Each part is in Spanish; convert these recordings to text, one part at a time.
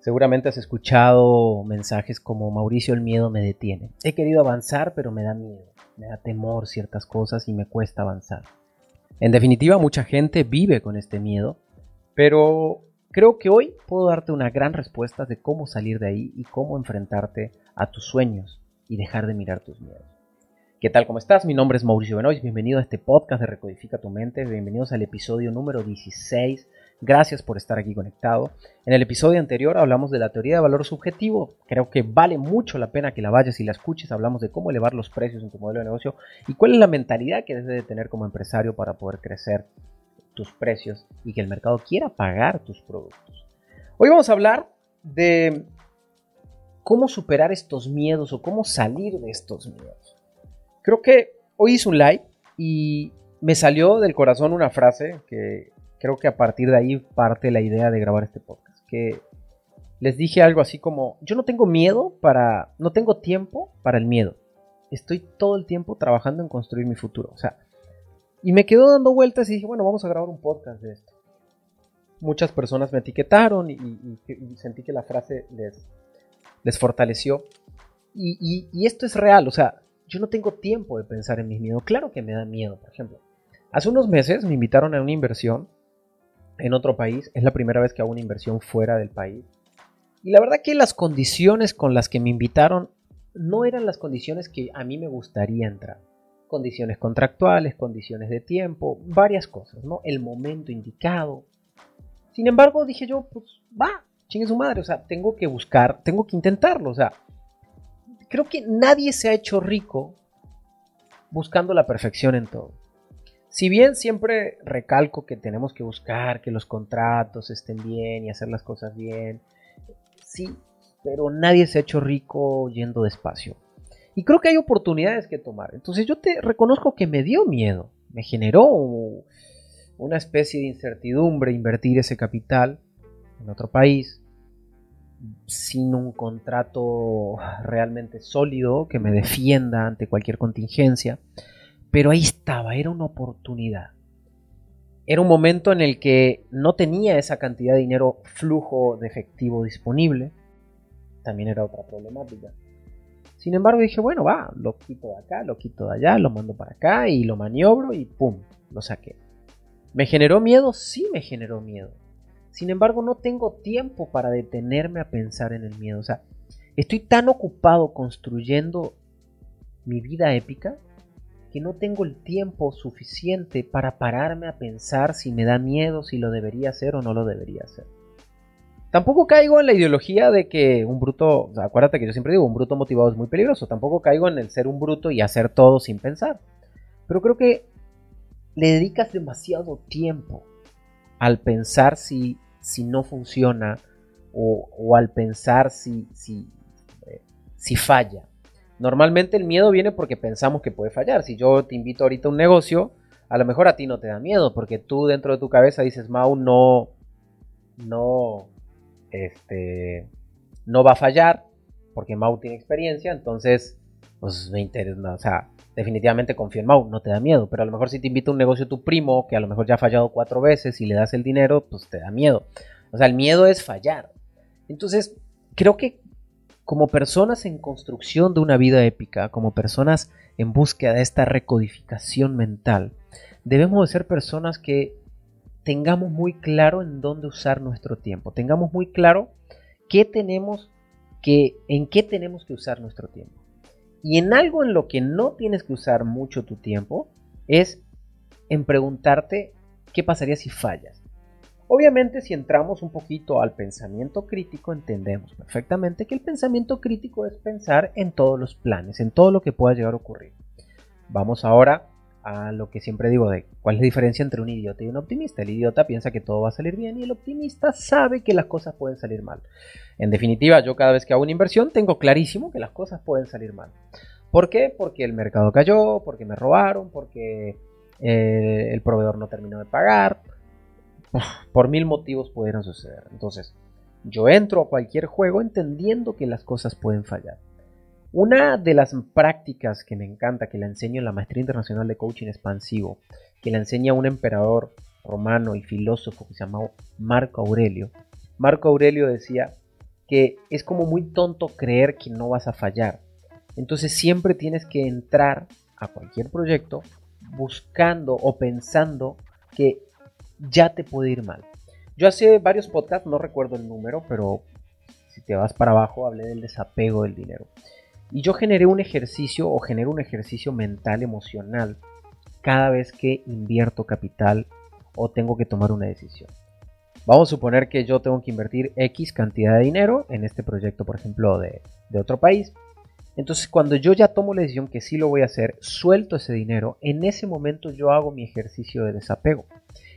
Seguramente has escuchado mensajes como Mauricio el miedo me detiene. He querido avanzar pero me da miedo, me da temor ciertas cosas y me cuesta avanzar. En definitiva, mucha gente vive con este miedo, pero creo que hoy puedo darte una gran respuesta de cómo salir de ahí y cómo enfrentarte a tus sueños y dejar de mirar tus miedos. ¿Qué tal? ¿Cómo estás? Mi nombre es Mauricio Benoist. Bienvenido a este podcast de Recodifica tu mente. Bienvenidos al episodio número 16 Gracias por estar aquí conectado. En el episodio anterior hablamos de la teoría de valor subjetivo. Creo que vale mucho la pena que la vayas y la escuches. Hablamos de cómo elevar los precios en tu modelo de negocio y cuál es la mentalidad que debes de tener como empresario para poder crecer tus precios y que el mercado quiera pagar tus productos. Hoy vamos a hablar de cómo superar estos miedos o cómo salir de estos miedos. Creo que hoy hice un live y me salió del corazón una frase que creo que a partir de ahí parte la idea de grabar este podcast. Que les dije algo así como, yo no tengo miedo para, no tengo tiempo para el miedo. Estoy todo el tiempo trabajando en construir mi futuro. O sea, y me quedo dando vueltas y dije, bueno, vamos a grabar un podcast de esto. Muchas personas me etiquetaron y, sentí que la frase les, les fortaleció. Y, y esto es real, o sea, yo no tengo tiempo de pensar en mis miedos. Claro que me da miedo, por ejemplo. Hace unos meses me invitaron a una inversión en otro país. Es la primera vez que hago una inversión fuera del país. Y la verdad que las condiciones con las que me invitaron no eran las condiciones que a mí me gustaría entrar. Condiciones contractuales, condiciones de tiempo, varias cosas, ¿no? El momento indicado. Sin embargo, dije yo, pues va, chingue su madre, o sea, tengo que buscar, tengo que intentarlo, o sea, creo que nadie se ha hecho rico buscando la perfección en todo. Si bien siempre recalco que tenemos que buscar que los contratos estén bien y hacer las cosas bien, sí, pero nadie se ha hecho rico yendo despacio. Y creo que hay oportunidades que tomar. Entonces yo te reconozco que me dio miedo, me generó una especie de incertidumbre invertir ese capital en otro país sin un contrato realmente sólido que me defienda ante cualquier contingencia. Pero ahí estaba, era una oportunidad. Era un momento en el que no tenía esa cantidad de dinero flujo de efectivo disponible. También era otra problemática. Sin embargo dije, bueno, va, lo quito de acá, lo quito de allá, lo mando para acá y lo maniobro y ¡pum! Lo saqué. ¿Me generó miedo? Sí me generó miedo. Sin embargo, no tengo tiempo para detenerme a pensar en el miedo. O sea, estoy tan ocupado construyendo mi vida épica que no tengo el tiempo suficiente para pararme a pensar si me da miedo, si lo debería hacer o no lo debería hacer. Tampoco caigo en la ideología de que un bruto, acuérdate que yo siempre digo, un bruto motivado es muy peligroso. Tampoco caigo en el ser un bruto y hacer todo sin pensar. Pero creo que le dedicas demasiado tiempo al pensar si, si no funciona o, al pensar si, si, eh, si falla. Normalmente el miedo viene porque pensamos que puede fallar. Si yo te invito ahorita a un negocio, a lo mejor a ti no te da miedo, porque tú dentro de tu cabeza dices, Mau, no, no, este, no va a fallar, porque Mau tiene experiencia, entonces, pues me interesa, o sea, definitivamente confío en Mau, no te da miedo, pero a lo mejor si te invita a un negocio tu primo, que a lo mejor ya ha fallado cuatro veces y le das el dinero, pues te da miedo. O sea, el miedo es fallar. Entonces, creo que como personas en construcción de una vida épica, como personas en búsqueda de esta recodificación mental, debemos de ser personas que tengamos muy claro en dónde usar nuestro tiempo, tengamos muy claro qué tenemos que, en qué tenemos que usar nuestro tiempo. Y en algo en lo que no tienes que usar mucho tu tiempo es en preguntarte qué pasaría si fallas. Obviamente si entramos un poquito al pensamiento crítico entendemos perfectamente que el pensamiento crítico es pensar en todos los planes, en todo lo que pueda llegar a ocurrir. Vamos ahora a lo que siempre digo de cuál es la diferencia entre un idiota y un optimista. El idiota piensa que todo va a salir bien y el optimista sabe que las cosas pueden salir mal. En definitiva, yo cada vez que hago una inversión tengo clarísimo que las cosas pueden salir mal. ¿Por qué? Porque el mercado cayó, porque me robaron, porque eh, el proveedor no terminó de pagar, por mil motivos pudieran suceder. Entonces, yo entro a cualquier juego entendiendo que las cosas pueden fallar. Una de las prácticas que me encanta, que la enseño en la Maestría Internacional de Coaching Expansivo, que la enseña un emperador romano y filósofo que se llamaba Marco Aurelio. Marco Aurelio decía que es como muy tonto creer que no vas a fallar. Entonces siempre tienes que entrar a cualquier proyecto buscando o pensando que ya te puede ir mal. Yo hace varios podcasts, no recuerdo el número, pero si te vas para abajo hablé del desapego del dinero. Y yo generé un ejercicio o genero un ejercicio mental, emocional, cada vez que invierto capital o tengo que tomar una decisión. Vamos a suponer que yo tengo que invertir X cantidad de dinero en este proyecto, por ejemplo, de, de otro país. Entonces, cuando yo ya tomo la decisión que sí lo voy a hacer, suelto ese dinero, en ese momento yo hago mi ejercicio de desapego.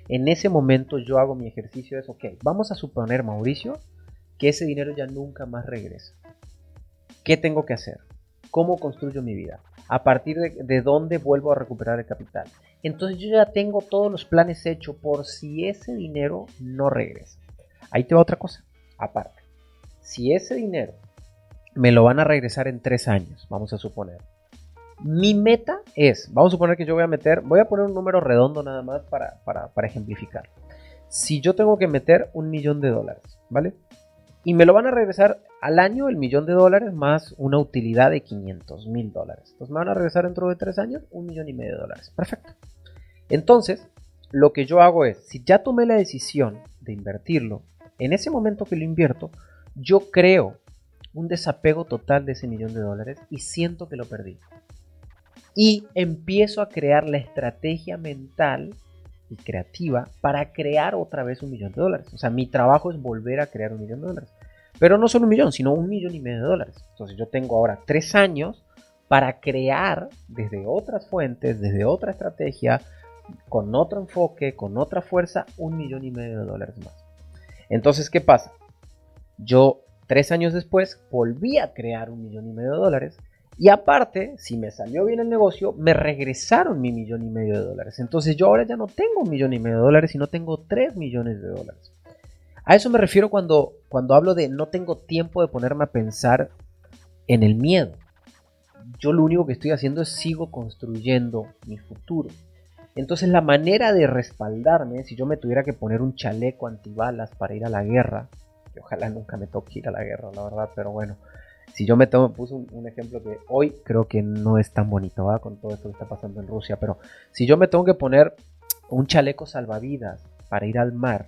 En ese momento yo hago mi ejercicio de, ok, vamos a suponer, Mauricio, que ese dinero ya nunca más regresa. ¿Qué tengo que hacer? ¿Cómo construyo mi vida? ¿A partir de, de dónde vuelvo a recuperar el capital? Entonces yo ya tengo todos los planes hechos por si ese dinero no regresa. Ahí te va otra cosa, aparte. Si ese dinero me lo van a regresar en tres años, vamos a suponer. Mi meta es, vamos a suponer que yo voy a meter, voy a poner un número redondo nada más para, para, ejemplificar. Si yo tengo que meter un millón de dólares, ¿vale? Y me lo van a regresar al año el millón de dólares más una utilidad de 500 mil dólares. Entonces me van a regresar dentro de tres años un millón y medio de dólares. Perfecto. Entonces, lo que yo hago es, si ya tomé la decisión de invertirlo, en ese momento que lo invierto, yo creo un desapego total de ese millón de dólares y siento que lo perdí. Y empiezo a crear la estrategia mental y creativa para crear otra vez un millón de dólares. O sea, mi trabajo es volver a crear un millón de dólares. Pero no solo un millón, sino un millón y medio de dólares. Entonces yo tengo ahora tres años para crear desde otras fuentes, desde otra estrategia, con otro enfoque, con otra fuerza, un millón y medio de dólares más. Entonces, ¿qué pasa? Yo Tres años después volví a crear un millón y medio de dólares y aparte, si me salió bien el negocio, me regresaron mi millón y medio de dólares. Entonces yo ahora ya no tengo un millón y medio de dólares, sino tengo tres millones de dólares. A eso me refiero cuando, cuando hablo de no tengo tiempo de ponerme a pensar en el miedo. Yo lo único que estoy haciendo es sigo construyendo mi futuro. Entonces la manera de respaldarme, si yo me tuviera que poner un chaleco antibalas para ir a la guerra, ojalá nunca me toque ir a la guerra, la verdad, pero bueno, si yo me tomo, puse un, ejemplo que hoy creo que no es tan bonito, ¿va? Con todo esto que está pasando en Rusia, pero si yo me tengo que poner un chaleco salvavidas para ir al mar,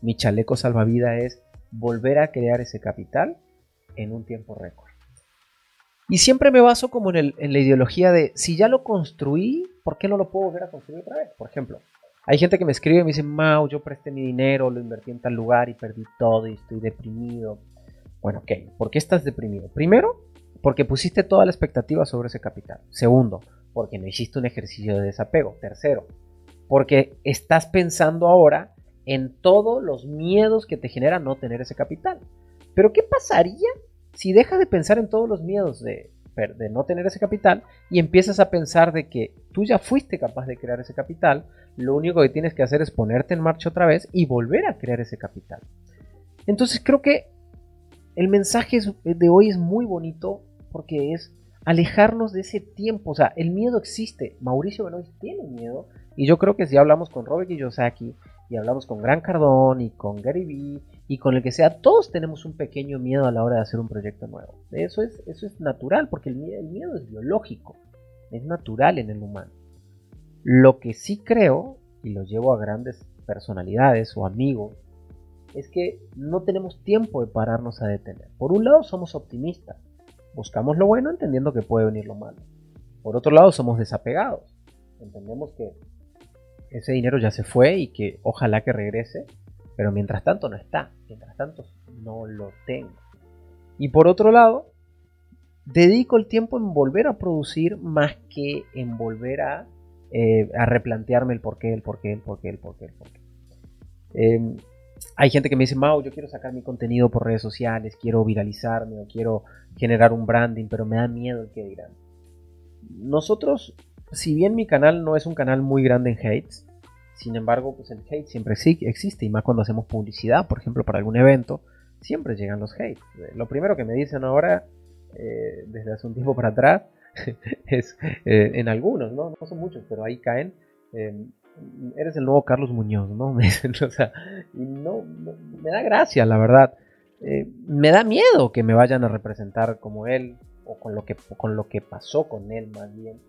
mi chaleco salvavidas es volver a crear ese capital en un tiempo récord. Y siempre me baso como en, en, la ideología de, si ya lo construí, ¿por qué no lo puedo volver a construir otra vez? Por ejemplo, hay gente que me escribe y me dice, Mau, yo presté mi dinero, lo invertí en tal lugar y perdí todo y estoy deprimido. Bueno, ¿por qué estás deprimido? Primero, porque pusiste toda la expectativa sobre ese capital. Segundo, porque no hiciste un ejercicio de desapego. Tercero, porque estás pensando ahora en todos los miedos que te genera no tener ese capital. Pero ¿qué pasaría si dejas de pensar en todos los miedos de de no tener ese capital y empiezas a pensar de que tú ya fuiste capaz de crear ese capital, lo único que tienes que hacer es ponerte en marcha otra vez y volver a crear ese capital. Entonces creo que el mensaje de hoy es muy bonito porque es alejarnos de ese tiempo. O sea, el miedo existe. Mauricio Benoist tiene miedo. Y yo creo que si hablamos con Robert Kiyosaki y hablamos con Gran Cardón y con Gary Vee y con el que sea, todos tenemos un pequeño miedo a la hora de hacer un proyecto nuevo. Eso es, eso es natural, porque el miedo es biológico, es natural en el humano. Lo que sí creo, y lo llevo a grandes personalidades o amigos, es que no tenemos tiempo de pararnos a detener. Por un lado somos optimistas, buscamos lo bueno entendiendo que puede venir lo malo. Por otro lado somos desapegados, entendemos que ese dinero ya se fue y que ojalá que regrese pero mientras tanto no está, mientras tanto no lo tengo. Y por otro lado, dedico el tiempo en volver a producir más que en volver a, eh, replantearme el porqué, el porqué, el porqué, el porqué, el porqué. Em, hay gente que me dice, Mau, yo quiero sacar mi contenido por redes sociales, quiero viralizarme o quiero generar un branding, pero me da miedo el que dirán. Nosotros, si bien mi canal no es un canal muy grande en hates, sin embargo, pues el hate siempre existe y más cuando hacemos publicidad, por ejemplo, para algún evento, siempre llegan los hates. Eh, lo primero que me dicen ahora, eh, desde hace un tiempo para atrás, es eh, en algunos, ¿no? No son muchos, pero ahí caen. eres el nuevo Carlos Muñoz, ¿no? Me dicen, o sea, y no, me da gracia, la verdad. eh, me da miedo que me vayan a representar como él o con lo que, con lo que pasó con él más bien.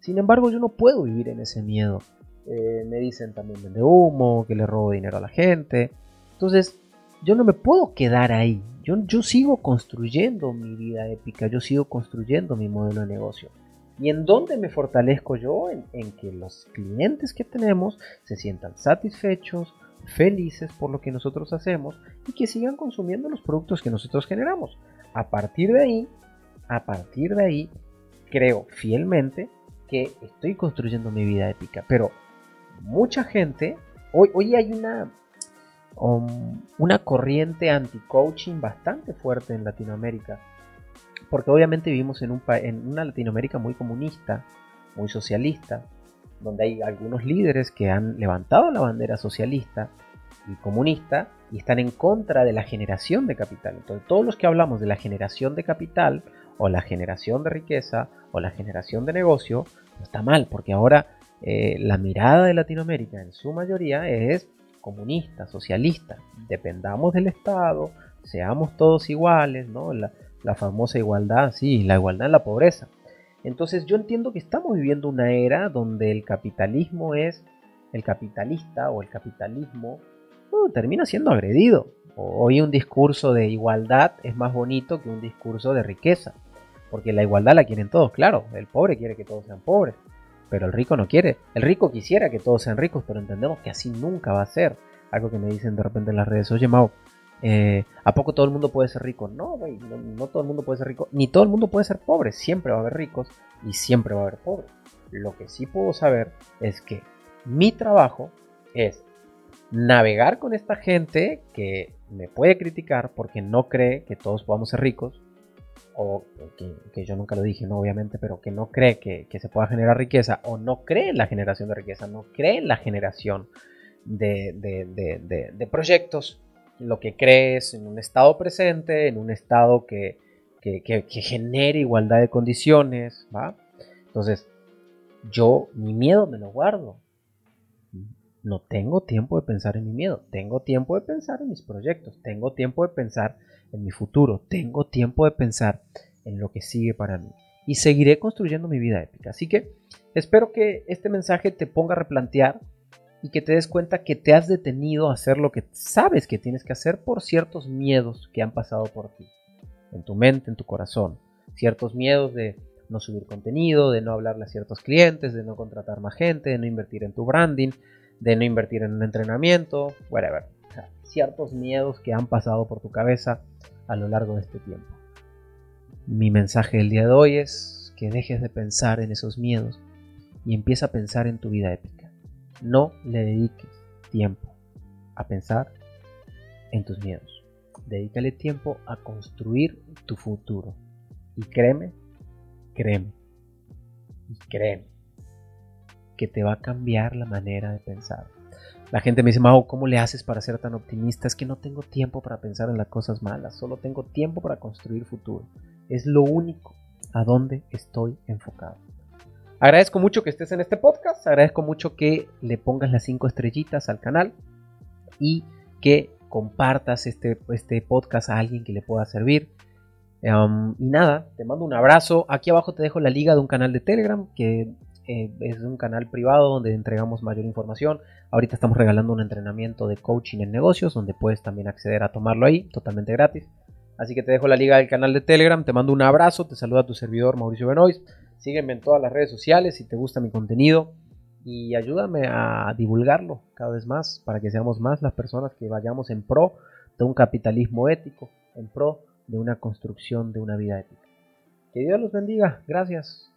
Sin embargo, yo no puedo vivir en ese miedo. Eh, me dicen también de humo, que le robo dinero a la gente. Entonces, yo no me puedo quedar ahí. Yo, yo sigo construyendo mi vida épica, yo sigo construyendo mi modelo de negocio. ¿Y en dónde me fortalezco yo? En, que los clientes que tenemos se sientan satisfechos, felices por lo que nosotros hacemos y que sigan consumiendo los productos que nosotros generamos. A partir de ahí, a partir de ahí, creo fielmente que estoy construyendo mi vida épica. Pero mucha gente, hoy, hoy hay una, um, una corriente anti-coaching bastante fuerte en Latinoamérica porque obviamente vivimos en, un, en una Latinoamérica muy comunista, muy socialista, donde hay algunos líderes que han levantado la bandera socialista y comunista y están en contra de la generación de capital. Entonces, todos los que hablamos de la generación de capital o la generación de riqueza o la generación de negocio, está mal, porque ahora eh, la mirada de Latinoamérica en su mayoría es comunista, socialista. Dependamos del Estado, seamos todos iguales, ¿no? La, la famosa igualdad, sí, la igualdad en la pobreza. Entonces yo entiendo que estamos viviendo una era donde el capitalismo es, el capitalista o el capitalismo termina siendo agredido. Hoy un discurso de igualdad es más bonito que un discurso de riqueza, porque la igualdad la quieren todos, claro, el pobre quiere que todos sean pobres, pero el rico no quiere. El rico quisiera que todos sean ricos, pero entendemos que así nunca va a ser. Algo que me dicen de repente en las redes, oye Mau, eh, ¿A poco todo el mundo puede ser rico? No, güey, no, todo el mundo puede ser rico, ni todo el mundo puede ser pobre. Siempre va a haber ricos y siempre va a haber pobres. Lo que sí puedo saber es que mi trabajo es navegar con esta gente que me puede criticar porque no cree que todos podamos ser ricos, o que, yo nunca lo dije, no, obviamente, pero que no cree que, se pueda generar riqueza, o no cree en la generación de riqueza, no cree en la generación de proyectos lo que crees en un estado presente, en un estado que, genere igualdad de condiciones, ¿va? Entonces, yo mi miedo me lo guardo. No tengo tiempo de pensar en mi miedo, tengo tiempo de pensar en mis proyectos, tengo tiempo de pensar en mi futuro, tengo tiempo de pensar en lo que sigue para mí. Y seguiré construyendo mi vida épica. Así que espero que este mensaje te ponga a replantear y que te des cuenta que te has detenido a hacer lo que sabes que tienes que hacer por ciertos miedos que han pasado por ti, en tu mente, en tu corazón, ciertos miedos de no subir contenido, de no hablarle a ciertos clientes, de no contratar más gente, de no invertir en tu branding, de no invertir en un entrenamiento, whatever. ciertos miedos que han pasado por tu cabeza a lo largo de este tiempo. Mi mensaje del día de hoy es que dejes de pensar en esos miedos y empieza a pensar en tu vida épica. No le dediques tiempo a pensar en tus miedos. Dedícale tiempo a construir tu futuro. Y créeme, créeme, y créeme, que te va a cambiar la manera de pensar. La gente me dice, Mau, ¿cómo le haces para ser tan optimista? Es que no tengo tiempo para pensar en las cosas malas, solo tengo tiempo para construir futuro. Es lo único a donde estoy enfocado. Agradezco mucho que estés en este podcast, agradezco mucho que le pongas las cinco estrellitas al canal y que compartas este, este podcast a alguien que le pueda servir. Um, y nada, te mando un abrazo. Aquí abajo te dejo la liga de un canal de Telegram que eh, es un canal privado donde entregamos mayor información. Ahorita estamos regalando un entrenamiento de coaching en negocios donde puedes también acceder a tomarlo ahí totalmente gratis. Así que te dejo la liga del canal de Telegram. Te mando un abrazo. Te saluda tu servidor Mauricio Benoist. Sígueme en todas las redes sociales si te gusta mi contenido y ayúdame a divulgarlo cada vez más para que seamos más las personas que vayamos en pro de un capitalismo ético, en pro de una construcción de una vida ética. Que Dios los bendiga. Gracias.